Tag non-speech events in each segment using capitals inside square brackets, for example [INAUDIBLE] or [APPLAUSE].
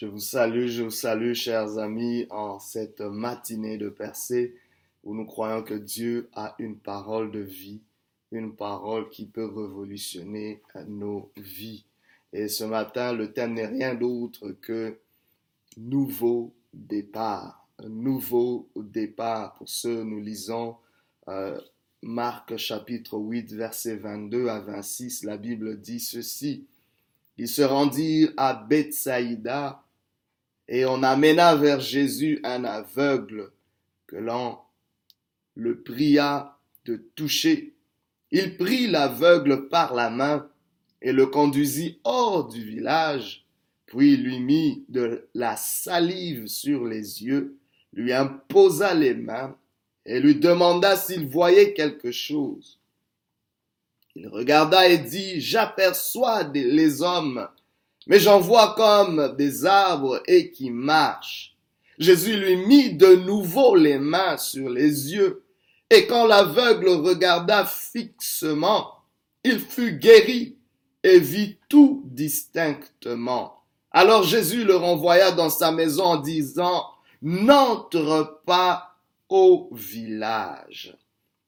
Je vous salue, je vous salue, chers amis, en cette matinée de percée où nous croyons que Dieu a une parole de vie, une parole qui peut révolutionner nos vies. Et ce matin, le thème n'est rien d'autre que nouveau départ. Nouveau départ. Pour ce, nous lisons euh, Marc chapitre 8, verset 22 à 26. La Bible dit ceci. Ils se rendirent à Bethsaïda et on amena vers Jésus un aveugle que l'on le pria de toucher. Il prit l'aveugle par la main et le conduisit hors du village, puis lui mit de la salive sur les yeux, lui imposa les mains et lui demanda s'il voyait quelque chose. Il regarda et dit, j'aperçois les hommes, mais j'en vois comme des arbres et qui marchent. Jésus lui mit de nouveau les mains sur les yeux, et quand l'aveugle regarda fixement, il fut guéri et vit tout distinctement. Alors Jésus le renvoya dans sa maison en disant, n'entre pas au village.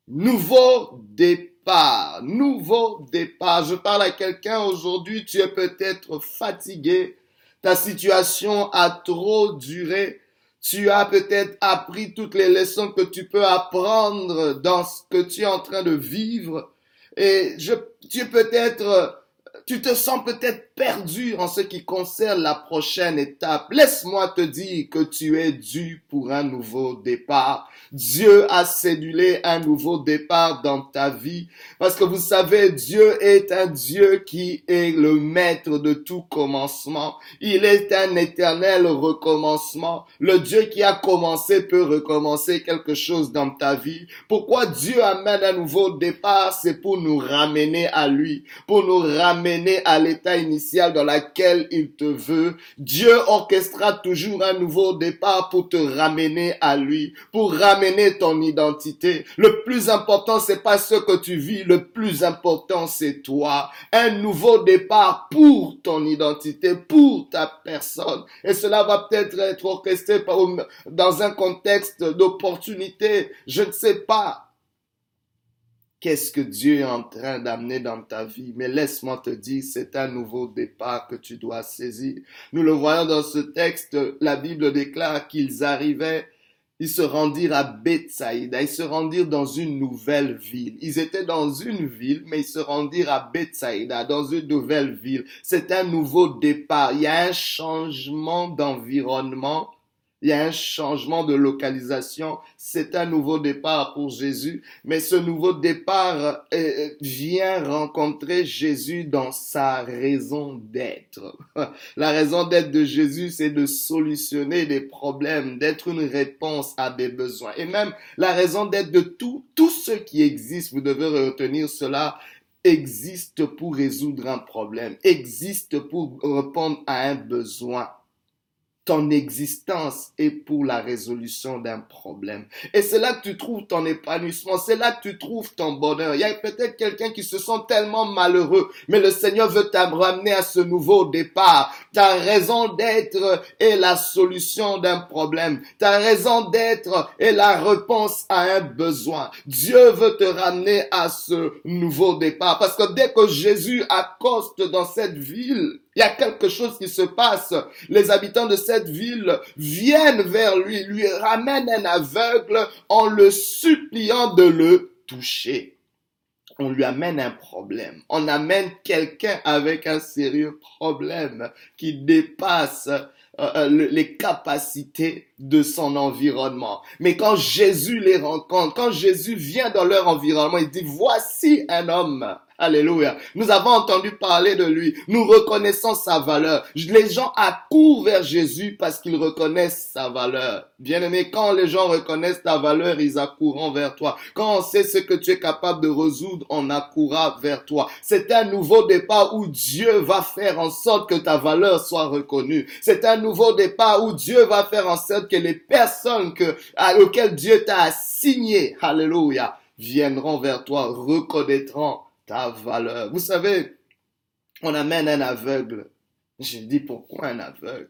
Nouveau départ, nouveau départ. Je parle à quelqu'un aujourd'hui, tu es peut-être fatigué, ta situation a trop duré, tu as peut-être appris toutes les leçons que tu peux apprendre dans ce que tu es en train de vivre. Et je, tu peut-être tu te sens peut-être perdu en ce qui concerne la prochaine étape. Laisse-moi te dire que tu es dû pour un nouveau départ. Dieu a cédulé un nouveau départ dans ta vie parce que vous savez, Dieu est un Dieu qui est le maître de tout commencement. Il est un éternel recommencement. Le Dieu qui a commencé peut recommencer quelque chose dans ta vie. Pourquoi Dieu amène un nouveau départ? C'est pour nous ramener à lui, pour nous ramener à l'état initial dans lequel il te veut. Dieu orchestra toujours un nouveau départ pour te ramener à lui, pour ramener ton identité. Le plus important, c'est pas ce que tu vis, le plus important, c'est toi. Un nouveau départ pour ton identité, pour ta personne. Et cela va peut-être être orchestré dans un contexte d'opportunité. Je ne sais pas qu'est-ce que Dieu est en train d'amener dans ta vie? Mais laisse-moi te dire, c'est un nouveau départ que tu dois saisir. Nous le voyons dans ce texte, la Bible déclare qu'ils arrivaient, ils se rendirent à Bethsaïda, ils se rendirent dans une nouvelle ville. Ils étaient dans une ville, mais ils se rendirent à Bethsaïda, dans une nouvelle ville. C'est un nouveau départ. Il y a un changement d'environnement il y a un changement de localisation. C'est un nouveau départ pour Jésus. Mais ce nouveau départ euh, vient rencontrer Jésus dans sa raison d'être. [LAUGHS] La raison d'être de Jésus, c'est de solutionner des problèmes, d'être une réponse à des besoins. Et même la raison d'être de tout, tout ce qui existe, vous devez retenir cela, existe pour résoudre un problème, existe pour répondre à un besoin ton existence est pour la résolution d'un problème. Et c'est là que tu trouves ton épanouissement, c'est là que tu trouves ton bonheur. Il y a peut-être quelqu'un qui se sent tellement malheureux, mais le Seigneur veut t'amener à ce nouveau départ. Ta raison d'être est la solution d'un problème. Ta raison d'être est la réponse à un besoin. Dieu veut te ramener à ce nouveau départ parce que dès que Jésus accoste dans cette ville, il y a quelque chose qui se passe. Les habitants de cette ville viennent vers lui, lui ramènent un aveugle en le suppliant de le toucher. On lui amène un problème. On amène quelqu'un avec un sérieux problème qui dépasse euh, euh, les capacités de son environnement. Mais quand Jésus les rencontre, quand Jésus vient dans leur environnement, il dit, voici un homme Alléluia. Nous avons entendu parler de lui. Nous reconnaissons sa valeur. Les gens accourent vers Jésus parce qu'ils reconnaissent sa valeur. Bien aimé, quand les gens reconnaissent ta valeur, ils accourront vers toi. Quand on sait ce que tu es capable de résoudre, on accourra vers toi. C'est un nouveau départ où Dieu va faire en sorte que ta valeur soit reconnue. C'est un nouveau départ où Dieu va faire en sorte que les personnes à, auxquelles Dieu t'a assigné, alléluia, viendront vers toi, reconnaîtront ta valeur. Vous savez, on amène un aveugle. Je dis pourquoi un aveugle?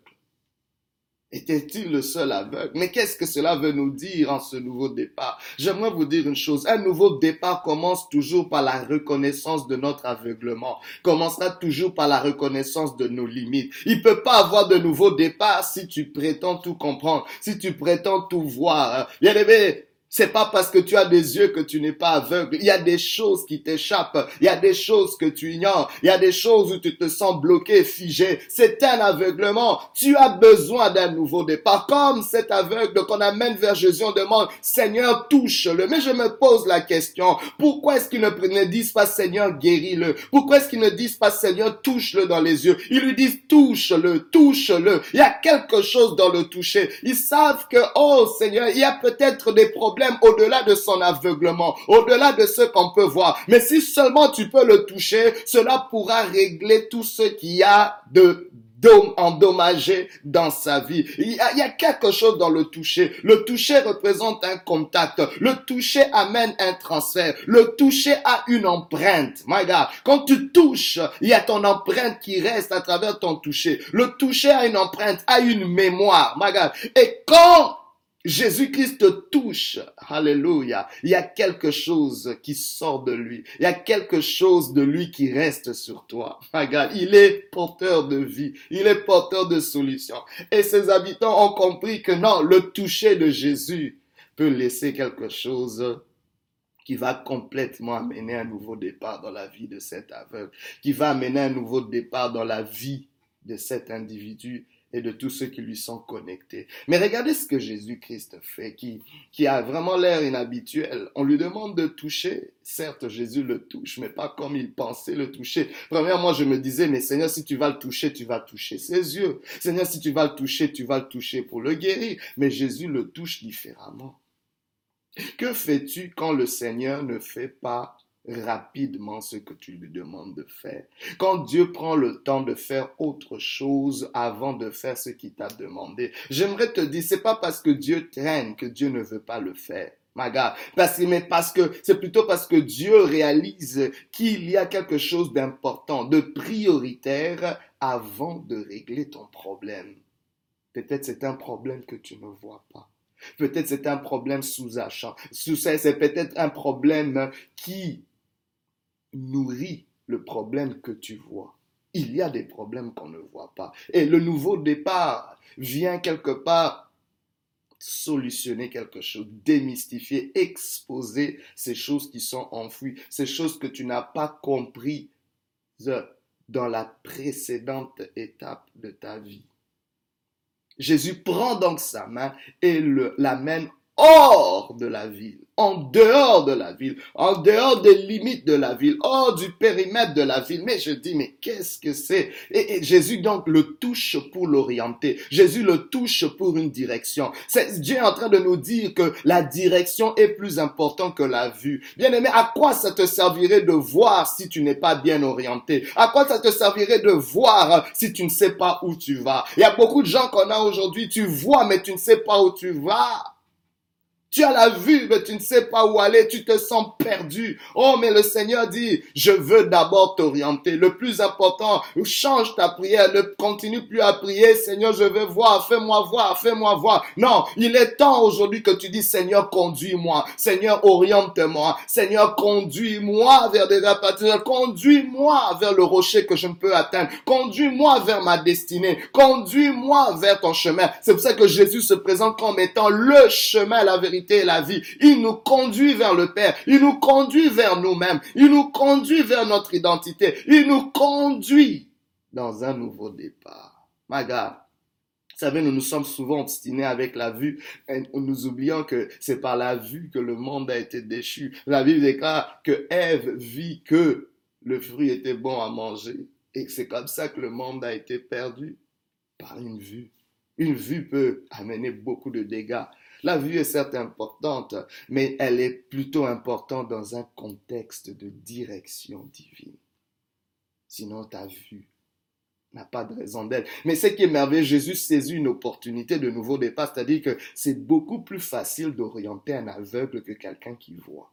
Était-il le seul aveugle? Mais qu'est-ce que cela veut nous dire en ce nouveau départ? J'aimerais vous dire une chose. Un nouveau départ commence toujours par la reconnaissance de notre aveuglement. Commencera toujours par la reconnaissance de nos limites. Il peut pas avoir de nouveau départ si tu prétends tout comprendre, si tu prétends tout voir. Bien aimé, c'est pas parce que tu as des yeux que tu n'es pas aveugle. Il y a des choses qui t'échappent. Il y a des choses que tu ignores. Il y a des choses où tu te sens bloqué, figé. C'est un aveuglement. Tu as besoin d'un nouveau départ. Comme cet aveugle qu'on amène vers Jésus, on demande, Seigneur, touche-le. Mais je me pose la question, pourquoi est-ce qu'ils ne, disent pas, Seigneur, guéris-le? Pourquoi est-ce qu'ils ne disent pas, Seigneur, touche-le dans les yeux? Ils lui disent, touche-le, touche-le. Il y a quelque chose dans le toucher. Ils savent que, oh Seigneur, il y a peut-être des problèmes au-delà de son aveuglement, au-delà de ce qu'on peut voir. Mais si seulement tu peux le toucher, cela pourra régler tout ce qu'il y a de endommagé dans sa vie. Il y, a, quelque chose dans le toucher. Le toucher représente un contact. Le toucher amène un transfert. Le toucher a une empreinte. My God. Quand tu touches, il y a ton empreinte qui reste à travers ton toucher. Le toucher a une empreinte, a une mémoire. My God. Et quand Jésus-Christ touche, alléluia, il y a quelque chose qui sort de lui, il y a quelque chose de lui qui reste sur toi. Regarde, il est porteur de vie, il est porteur de solutions. Et ses habitants ont compris que non, le toucher de Jésus peut laisser quelque chose qui va complètement amener un nouveau départ dans la vie de cet aveugle, qui va amener un nouveau départ dans la vie de cet individu et de tous ceux qui lui sont connectés. Mais regardez ce que Jésus-Christ fait, qui, qui a vraiment l'air inhabituel. On lui demande de toucher. Certes, Jésus le touche, mais pas comme il pensait le toucher. Premièrement, je me disais, mais Seigneur, si tu vas le toucher, tu vas toucher ses yeux. Seigneur, si tu vas le toucher, tu vas le toucher pour le guérir. Mais Jésus le touche différemment. Que fais-tu quand le Seigneur ne fait pas rapidement ce que tu lui demandes de faire. Quand Dieu prend le temps de faire autre chose avant de faire ce qu'il t'a demandé, j'aimerais te dire, c'est pas parce que Dieu traîne que Dieu ne veut pas le faire. Ma parce que, mais parce que c'est plutôt parce que Dieu réalise qu'il y a quelque chose d'important, de prioritaire avant de régler ton problème. Peut-être c'est un problème que tu ne vois pas. Peut-être c'est un problème sous-achant. C'est peut-être un problème qui nourrit le problème que tu vois. Il y a des problèmes qu'on ne voit pas. Et le nouveau départ vient quelque part solutionner quelque chose, démystifier, exposer ces choses qui sont enfouies, ces choses que tu n'as pas comprises dans la précédente étape de ta vie. Jésus prend donc sa main et l'amène hors de la ville en dehors de la ville, en dehors des limites de la ville, hors du périmètre de la ville. Mais je dis, mais qu'est-ce que c'est? Et, Jésus donc le touche pour l'orienter. Jésus le touche pour une direction. C'est Dieu est en train de nous dire que la direction est plus importante que la vue. Bien aimé, à quoi ça te servirait de voir si tu n'es pas bien orienté? À quoi ça te servirait de voir si tu ne sais pas où tu vas? Il y a beaucoup de gens qu'on a aujourd'hui, tu vois mais tu ne sais pas où tu vas. Tu as la vue, mais tu ne sais pas où aller, tu te sens perdu. Oh, mais le Seigneur dit, je veux d'abord t'orienter. Le plus important, change ta prière, ne continue plus à prier, Seigneur, je veux voir, fais-moi voir, fais-moi voir. Non, il est temps aujourd'hui que tu dis, Seigneur, conduis-moi. Seigneur, oriente-moi. Seigneur, conduis-moi vers des rapatrieurs. Conduis-moi vers le rocher que je ne peux atteindre. Conduis-moi vers ma destinée. Conduis-moi vers ton chemin. C'est pour ça que Jésus se présente comme étant le chemin, la vérité la vie. Il nous conduit vers le Père. Il nous conduit vers nous-mêmes. Il nous conduit vers notre identité. Il nous conduit dans un nouveau départ. My God. Vous savez, nous nous sommes souvent obstinés avec la vue, et nous oublions que c'est par la vue que le monde a été déchu. La Bible déclare que Ève vit que le fruit était bon à manger. Et c'est comme ça que le monde a été perdu par une vue. Une vue peut amener beaucoup de dégâts. La vue est certes importante, mais elle est plutôt importante dans un contexte de direction divine. Sinon, ta vue n'a pas de raison d'être. Mais ce qui est merveilleux, Jésus saisit une opportunité de nouveau départ, c'est-à-dire que c'est beaucoup plus facile d'orienter un aveugle que quelqu'un qui voit.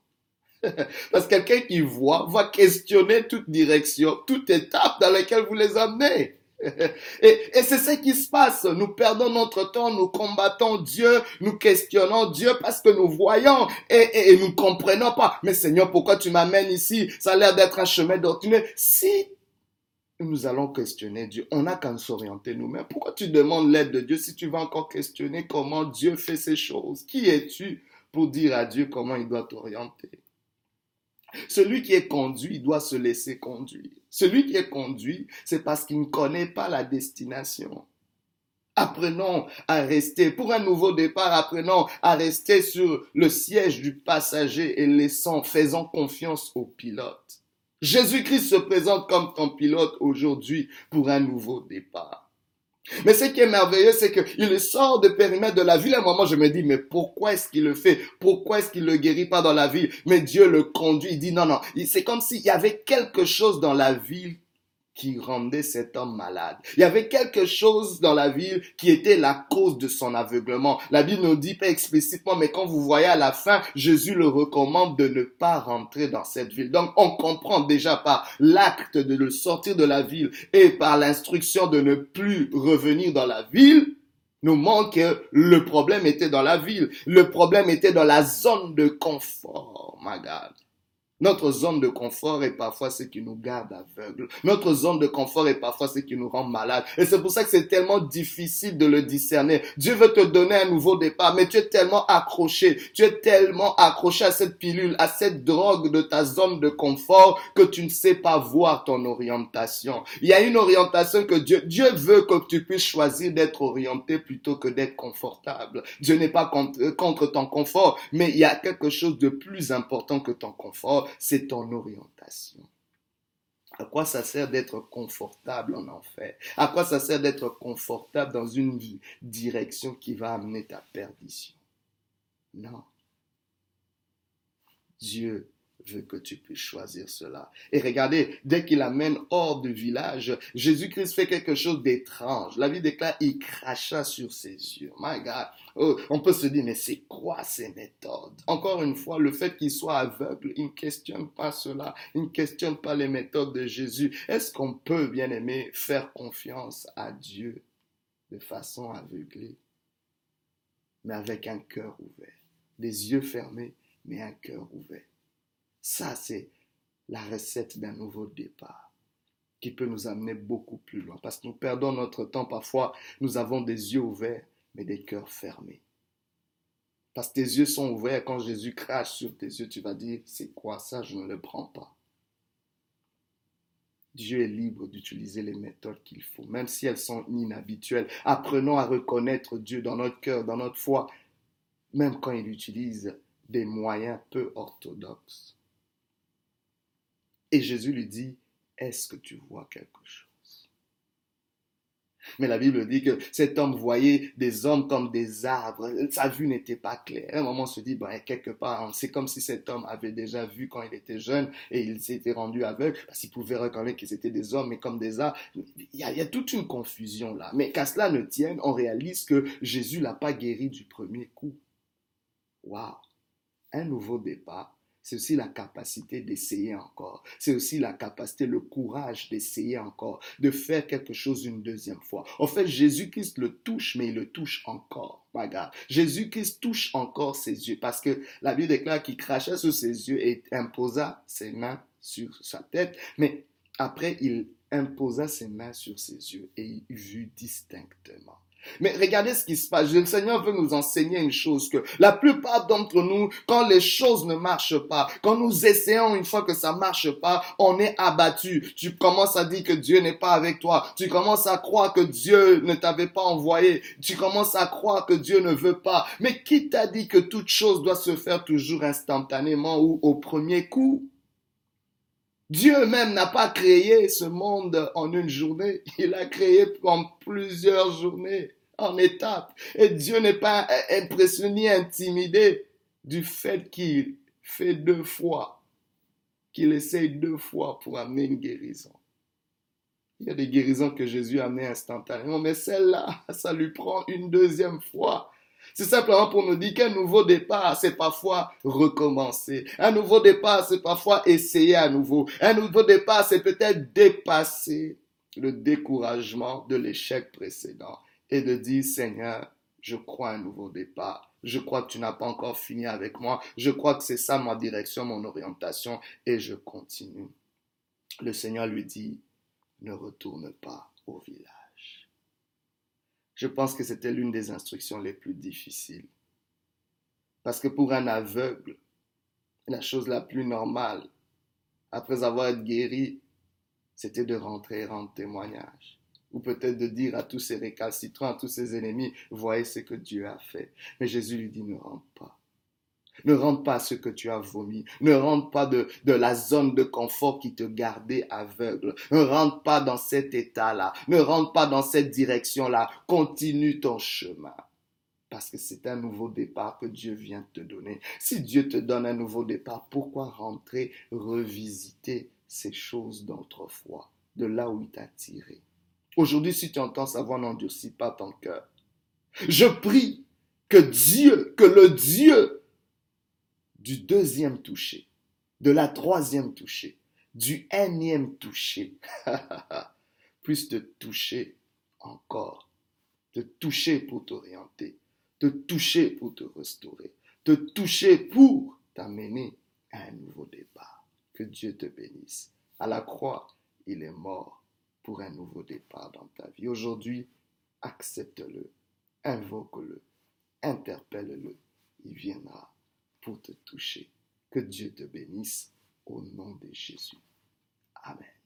[LAUGHS] Parce que quelqu'un qui voit va questionner toute direction, toute étape dans laquelle vous les amenez. [LAUGHS] Et, c'est ce qui se passe. Nous perdons notre temps, nous combattons Dieu, nous questionnons Dieu parce que nous voyons et, et, et nous comprenons pas. Mais Seigneur, pourquoi tu m'amènes ici? Ça a l'air d'être un chemin d'ordinaire. Si nous allons questionner Dieu. On n'a qu'à s'orienter nous-mêmes. Pourquoi tu demandes l'aide de Dieu si tu vas encore questionner comment Dieu fait ces choses? Qui es-tu pour dire à Dieu comment il doit t'orienter? Celui qui est conduit doit se laisser conduire. Celui qui est conduit, c'est parce qu'il ne connaît pas la destination. Apprenons à rester, pour un nouveau départ, apprenons à rester sur le siège du passager et laissant, faisant confiance au pilote. Jésus-Christ se présente comme ton pilote aujourd'hui pour un nouveau départ. Mais ce qui est merveilleux, c'est qu'il sort de périmètre de la ville. À un moment, je me dis, mais pourquoi est-ce qu'il le fait? Pourquoi est-ce qu'il le guérit pas dans la ville? Mais Dieu le conduit. Il dit, non, non. C'est comme s'il y avait quelque chose dans la ville qui rendait cet homme malade. Il y avait quelque chose dans la ville qui était la cause de son aveuglement. La Bible ne dit pas explicitement, mais quand vous voyez à la fin, Jésus le recommande de ne pas rentrer dans cette ville. Donc on comprend déjà par l'acte de le sortir de la ville et par l'instruction de ne plus revenir dans la ville, nous montre que le problème était dans la ville. Le problème était dans la zone de confort, my God. Notre zone de confort est parfois ce qui nous garde aveugles. Notre zone de confort est parfois ce qui nous rend malades. Et c'est pour ça que c'est tellement difficile de le discerner. Dieu veut te donner un nouveau départ, mais tu es tellement accroché, tu es tellement accroché à cette pilule, à cette drogue de ta zone de confort que tu ne sais pas voir ton orientation. Il y a une orientation que Dieu, Dieu veut que tu puisses choisir d'être orienté plutôt que d'être confortable. Dieu n'est pas contre, contre ton confort, mais il y a quelque chose de plus important que ton confort c'est ton orientation. À quoi ça sert d'être confortable en enfer? À quoi ça sert d'être confortable dans une direction qui va amener ta perdition? Non. Dieu veut que tu puisses choisir cela. Et regardez, dès qu'il amène hors du village, Jésus-Christ fait quelque chose d'étrange. La vie déclare, il cracha sur ses yeux. My God. Oh, on peut se dire, mais c'est quoi ces méthodes? Encore une fois, le fait qu'il soit aveugle, il ne questionne pas cela. Il ne questionne pas les méthodes de Jésus. Est-ce qu'on peut, bien aimé, faire confiance à Dieu de façon aveuglée, mais avec un cœur ouvert, des yeux fermés, mais un cœur ouvert ça, c'est la recette d'un nouveau départ qui peut nous amener beaucoup plus loin. Parce que nous perdons notre temps parfois, nous avons des yeux ouverts, mais des cœurs fermés. Parce que tes yeux sont ouverts, quand Jésus crache sur tes yeux, tu vas dire, c'est quoi ça, je ne le prends pas. Dieu est libre d'utiliser les méthodes qu'il faut, même si elles sont inhabituelles. Apprenons à reconnaître Dieu dans notre cœur, dans notre foi, même quand il utilise des moyens peu orthodoxes. Et Jésus lui dit, est-ce que tu vois quelque chose? Mais la Bible dit que cet homme voyait des hommes comme des arbres. Sa vue n'était pas claire. À un moment, on se dit, ben, quelque part, c'est comme si cet homme avait déjà vu quand il était jeune et il s'était rendu aveugle parce qu'il pouvait reconnaître qu'ils étaient des hommes, mais comme des arbres. Il y, a, toute une confusion là. Mais qu'à cela ne tienne, on réalise que Jésus l'a pas guéri du premier coup. Waouh! Un nouveau départ c'est aussi la capacité d'essayer encore. C'est aussi la capacité, le courage d'essayer encore, de faire quelque chose une deuxième fois. En fait, Jésus-Christ le touche, mais il le touche encore. Jésus-Christ touche encore ses yeux parce que la Bible déclare qu'il crachait sur ses yeux et imposa ses mains sur sa tête. Mais après, il imposa ses mains sur ses yeux et il vit distinctement. Mais regardez ce qui se passe. Le Seigneur veut nous enseigner une chose que la plupart d'entre nous, quand les choses ne marchent pas, quand nous essayons une fois que ça marche pas, on est abattu. Tu commences à dire que Dieu n'est pas avec toi. Tu commences à croire que Dieu ne t'avait pas envoyé. Tu commences à croire que Dieu ne veut pas. Mais qui t'a dit que toute chose doit se faire toujours instantanément ou au premier coup? Dieu même n'a pas créé ce monde en une journée, il a créé en plusieurs journées, en étapes. Et Dieu n'est pas impressionné intimidé du fait qu'il fait deux fois, qu'il essaye deux fois pour amener une guérison. Il y a des guérisons que Jésus a instantanément, mais celle-là, ça lui prend une deuxième fois. C'est simplement pour nous dire qu'un nouveau départ, c'est parfois recommencer. Un nouveau départ, c'est parfois essayer à nouveau. Un nouveau départ, c'est peut-être dépasser le découragement de l'échec précédent et de dire, Seigneur, je crois un nouveau départ. Je crois que tu n'as pas encore fini avec moi. Je crois que c'est ça ma direction, mon orientation et je continue. Le Seigneur lui dit, ne retourne pas au village. Je pense que c'était l'une des instructions les plus difficiles. Parce que pour un aveugle, la chose la plus normale, après avoir été guéri, c'était de rentrer rendre témoignage ou peut-être de dire à tous ces récalcitrants, à tous ces ennemis, voyez ce que Dieu a fait. Mais Jésus lui dit, ne rentre pas. Ne rentre pas à ce que tu as vomi. Ne rentre pas de, la zone de confort qui te gardait aveugle. Ne rentre pas dans cet état-là. Ne rentre pas dans cette direction-là. Continue ton chemin. Parce que c'est un nouveau départ que Dieu vient te donner. Si Dieu te donne un nouveau départ, pourquoi rentrer, revisiter ces choses d'autrefois, de là où il t'a tiré? Aujourd'hui, si tu entends sa voix, n'endurcis pas ton cœur. Je prie que Dieu, que le Dieu du deuxième toucher, de la troisième toucher, du énième toucher, [LAUGHS] puisse te toucher encore, te toucher pour t'orienter, te toucher pour te restaurer, te toucher pour t'amener à un nouveau départ. Que Dieu te bénisse. À la croix, il est mort pour un nouveau départ dans ta vie. Aujourd'hui, accepte-le, invoque-le, interpelle-le. Il viendra te toucher. Que Dieu te bénisse au nom de Jésus. Amen.